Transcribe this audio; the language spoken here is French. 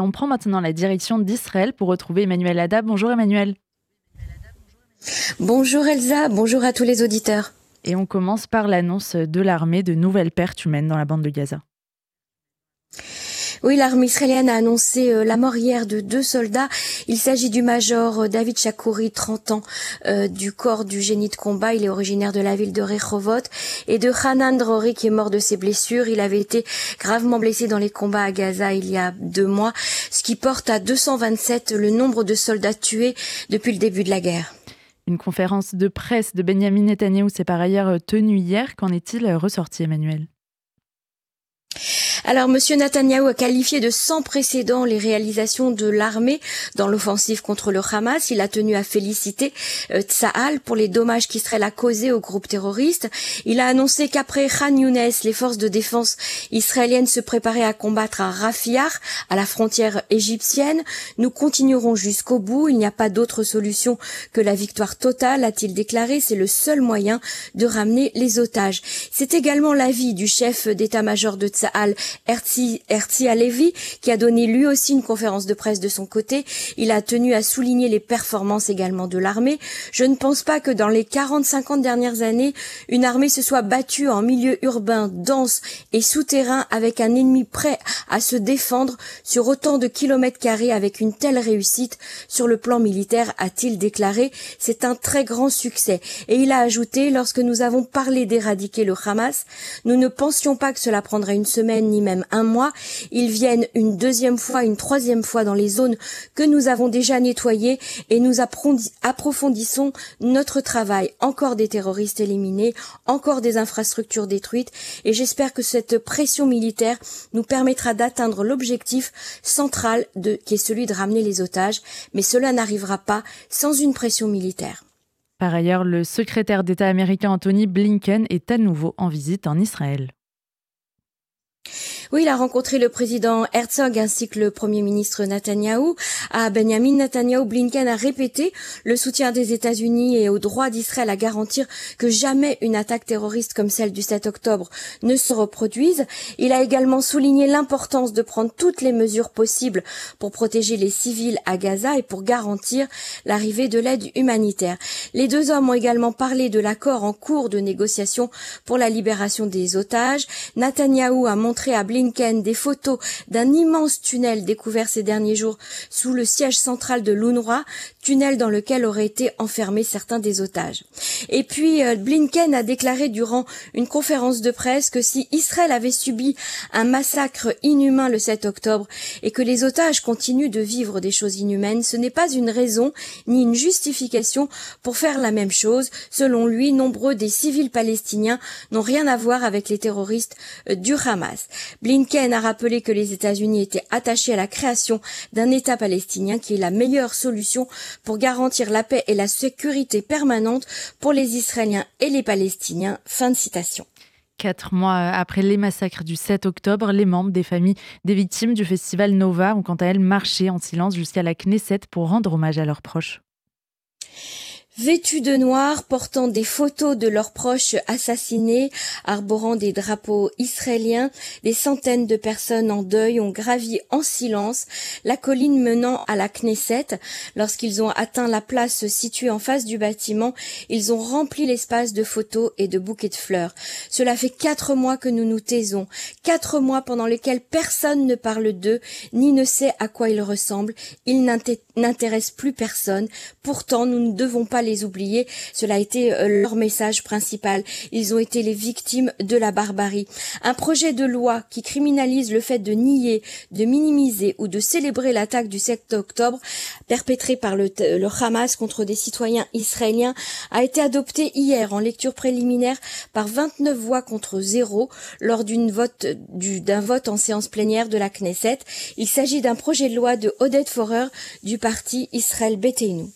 On prend maintenant la direction d'Israël pour retrouver Emmanuel Ada. Bonjour Emmanuel. Bonjour Elsa, bonjour à tous les auditeurs. Et on commence par l'annonce de l'armée de nouvelles pertes humaines dans la bande de Gaza. Oui, l'armée israélienne a annoncé euh, la mort hier de deux soldats. Il s'agit du major euh, David Chakouri, 30 ans, euh, du corps du génie de combat. Il est originaire de la ville de Rehovot. Et de Hanan Drori, qui est mort de ses blessures. Il avait été gravement blessé dans les combats à Gaza il y a deux mois, ce qui porte à 227 le nombre de soldats tués depuis le début de la guerre. Une conférence de presse de Benjamin Netanyahu s'est par ailleurs tenue hier. Qu'en est-il ressorti, Emmanuel? Alors, Monsieur Netanyahou a qualifié de sans précédent les réalisations de l'armée dans l'offensive contre le Hamas. Il a tenu à féliciter euh, Tsahal pour les dommages qu'Israël a causés au groupe terroriste. Il a annoncé qu'après Khan Younes, les forces de défense israéliennes se préparaient à combattre à Rafiah, à la frontière égyptienne. Nous continuerons jusqu'au bout. Il n'y a pas d'autre solution que la victoire totale, a-t-il déclaré. C'est le seul moyen de ramener les otages. C'est également l'avis du chef d'état-major de Tsahal, Herzi, Alevi, qui a donné lui aussi une conférence de presse de son côté. Il a tenu à souligner les performances également de l'armée. Je ne pense pas que dans les 40-50 dernières années, une armée se soit battue en milieu urbain, dense et souterrain avec un ennemi prêt à se défendre sur autant de kilomètres carrés avec une telle réussite sur le plan militaire, a-t-il déclaré. C'est un très grand succès. Et il a ajouté, lorsque nous avons parlé d'éradiquer le Hamas, nous ne pensions pas que cela prendrait une semaine ni même un mois. Ils viennent une deuxième fois, une troisième fois dans les zones que nous avons déjà nettoyées et nous approfondissons notre travail. Encore des terroristes éliminés, encore des infrastructures détruites et j'espère que cette pression militaire nous permettra d'atteindre l'objectif central qui est celui de ramener les otages, mais cela n'arrivera pas sans une pression militaire. Par ailleurs, le secrétaire d'État américain Anthony Blinken est à nouveau en visite en Israël. Oui, il a rencontré le président Herzog ainsi que le premier ministre Netanyahou. À Benjamin Netanyahou, Blinken a répété le soutien des États-Unis et au droit d'Israël à garantir que jamais une attaque terroriste comme celle du 7 octobre ne se reproduise. Il a également souligné l'importance de prendre toutes les mesures possibles pour protéger les civils à Gaza et pour garantir l'arrivée de l'aide humanitaire. Les deux hommes ont également parlé de l'accord en cours de négociation pour la libération des otages. A montré à Blinken des photos d'un immense tunnel découvert ces derniers jours sous le siège central de l'UNRWA, tunnel dans lequel auraient été enfermés certains des otages. Et puis euh, Blinken a déclaré durant une conférence de presse que si Israël avait subi un massacre inhumain le 7 octobre et que les otages continuent de vivre des choses inhumaines, ce n'est pas une raison ni une justification pour faire la même chose. Selon lui, nombreux des civils palestiniens n'ont rien à voir avec les terroristes euh, du Hamas. Blinken a rappelé que les États-Unis étaient attachés à la création d'un État palestinien qui est la meilleure solution pour garantir la paix et la sécurité permanente pour les Israéliens et les Palestiniens. Fin de citation. Quatre mois après les massacres du 7 octobre, les membres des familles des victimes du festival Nova ont quant à elles marché en silence jusqu'à la Knesset pour rendre hommage à leurs proches. Vêtus de noir, portant des photos de leurs proches assassinés, arborant des drapeaux israéliens, des centaines de personnes en deuil ont gravi en silence la colline menant à la Knesset. Lorsqu'ils ont atteint la place située en face du bâtiment, ils ont rempli l'espace de photos et de bouquets de fleurs. Cela fait quatre mois que nous nous taisons, quatre mois pendant lesquels personne ne parle d'eux, ni ne sait à quoi ils ressemblent. Ils n'intéressent plus personne. Pourtant, nous ne devons pas oublier. Cela a été euh, leur message principal. Ils ont été les victimes de la barbarie. Un projet de loi qui criminalise le fait de nier, de minimiser ou de célébrer l'attaque du 7 octobre perpétrée par le, Hamas contre des citoyens israéliens a été adopté hier en lecture préliminaire par 29 voix contre zéro lors d'une vote d'un vote en séance plénière de la Knesset. Il s'agit d'un projet de loi de Odette Forer du parti Israël Betenu.